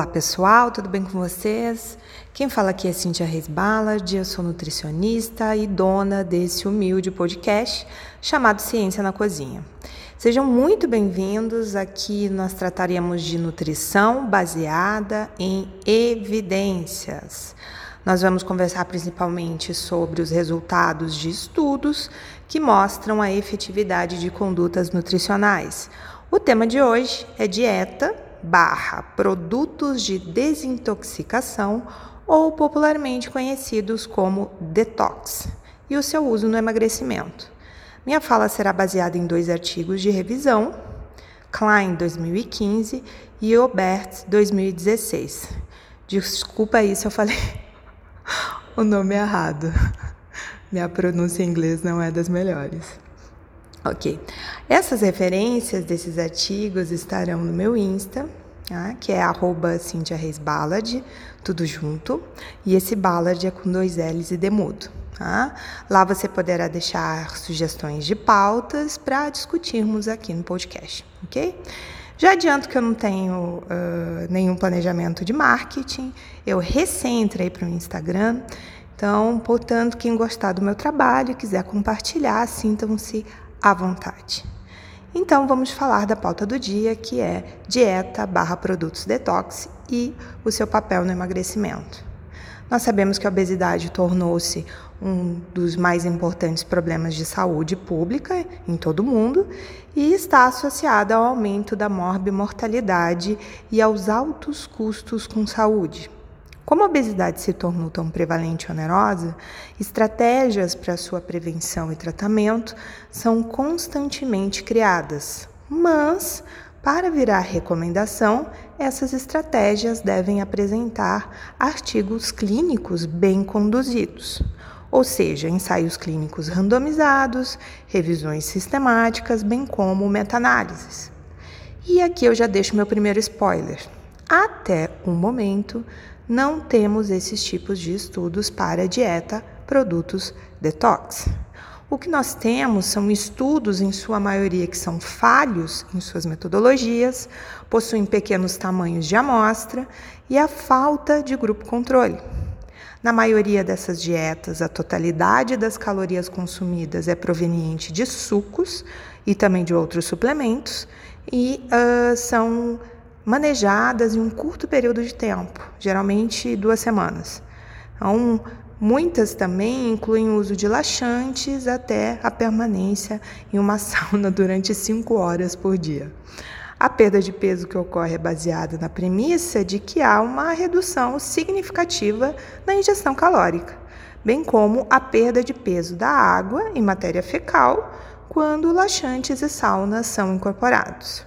pessoal, tudo bem com vocês? Quem fala aqui é Cintia Reis Ballard, eu sou nutricionista e dona desse humilde podcast chamado Ciência na Cozinha. Sejam muito bem-vindos. Aqui nós trataremos de nutrição baseada em evidências. Nós vamos conversar principalmente sobre os resultados de estudos que mostram a efetividade de condutas nutricionais. O tema de hoje é dieta barra produtos de desintoxicação ou popularmente conhecidos como detox e o seu uso no emagrecimento. Minha fala será baseada em dois artigos de revisão, Klein 2015 e Obert 2016. Desculpa aí se eu falei o nome errado. Minha pronúncia em inglês não é das melhores. Ok. Essas referências desses artigos estarão no meu Insta, tá? que é arroba tudo junto. E esse Ballard é com dois L's e demudo. Tá? Lá você poderá deixar sugestões de pautas para discutirmos aqui no podcast, ok? Já adianto que eu não tenho uh, nenhum planejamento de marketing, eu recém entrei para o Instagram, então, portanto, quem gostar do meu trabalho e quiser compartilhar, sintam-se à vontade. Então vamos falar da pauta do dia, que é dieta barra produtos detox e o seu papel no emagrecimento. Nós sabemos que a obesidade tornou-se um dos mais importantes problemas de saúde pública em todo o mundo e está associada ao aumento da morbimortalidade e aos altos custos com saúde. Como a obesidade se tornou tão prevalente e onerosa, estratégias para sua prevenção e tratamento são constantemente criadas. Mas, para virar recomendação, essas estratégias devem apresentar artigos clínicos bem conduzidos, ou seja, ensaios clínicos randomizados, revisões sistemáticas, bem como meta-análises. E aqui eu já deixo meu primeiro spoiler. Até o momento, não temos esses tipos de estudos para dieta, produtos detox. O que nós temos são estudos, em sua maioria, que são falhos em suas metodologias, possuem pequenos tamanhos de amostra e a falta de grupo controle. Na maioria dessas dietas, a totalidade das calorias consumidas é proveniente de sucos e também de outros suplementos e uh, são manejadas em um curto período de tempo, geralmente duas semanas. Então, muitas também incluem o uso de laxantes até a permanência em uma sauna durante cinco horas por dia. A perda de peso que ocorre é baseada na premissa de que há uma redução significativa na ingestão calórica, bem como a perda de peso da água em matéria fecal quando laxantes e saunas são incorporados.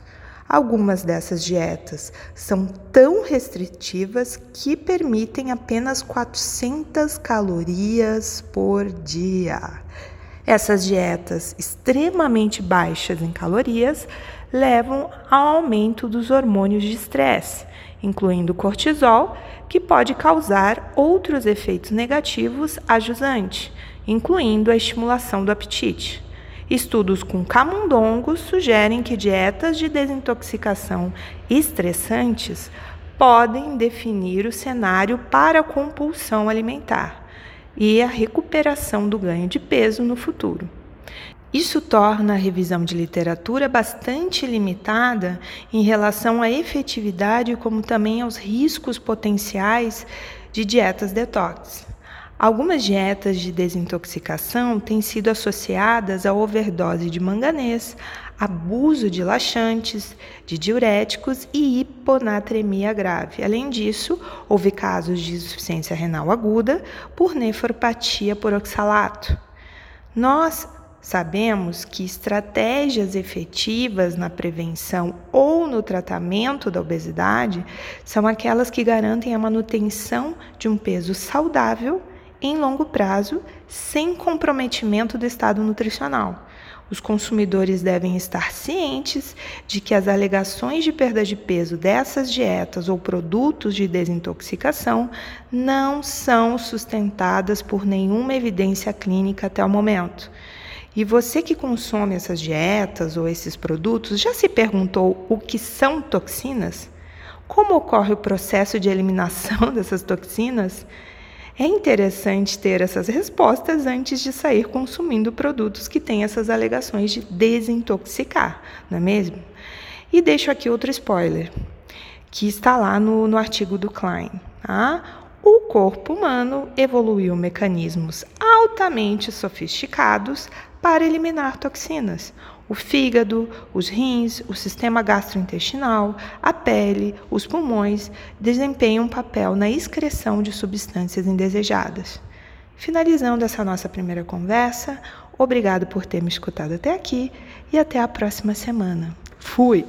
Algumas dessas dietas são tão restritivas que permitem apenas 400 calorias por dia. Essas dietas extremamente baixas em calorias levam ao aumento dos hormônios de estresse, incluindo cortisol, que pode causar outros efeitos negativos a jusante, incluindo a estimulação do apetite. Estudos com camundongos sugerem que dietas de desintoxicação estressantes podem definir o cenário para a compulsão alimentar e a recuperação do ganho de peso no futuro. Isso torna a revisão de literatura bastante limitada em relação à efetividade, como também aos riscos potenciais de dietas detox. Algumas dietas de desintoxicação têm sido associadas a overdose de manganês, abuso de laxantes, de diuréticos e hiponatremia grave. Além disso, houve casos de insuficiência renal aguda por nefropatia por oxalato. Nós sabemos que estratégias efetivas na prevenção ou no tratamento da obesidade são aquelas que garantem a manutenção de um peso saudável em longo prazo, sem comprometimento do estado nutricional. Os consumidores devem estar cientes de que as alegações de perda de peso dessas dietas ou produtos de desintoxicação não são sustentadas por nenhuma evidência clínica até o momento. E você que consome essas dietas ou esses produtos já se perguntou o que são toxinas? como ocorre o processo de eliminação dessas toxinas, é interessante ter essas respostas antes de sair consumindo produtos que têm essas alegações de desintoxicar, não é mesmo? E deixo aqui outro spoiler, que está lá no, no artigo do Klein. Tá? O corpo humano evoluiu mecanismos altamente sofisticados para eliminar toxinas. O fígado, os rins, o sistema gastrointestinal, a pele, os pulmões desempenham um papel na excreção de substâncias indesejadas. Finalizando essa nossa primeira conversa, obrigado por ter me escutado até aqui e até a próxima semana. Fui!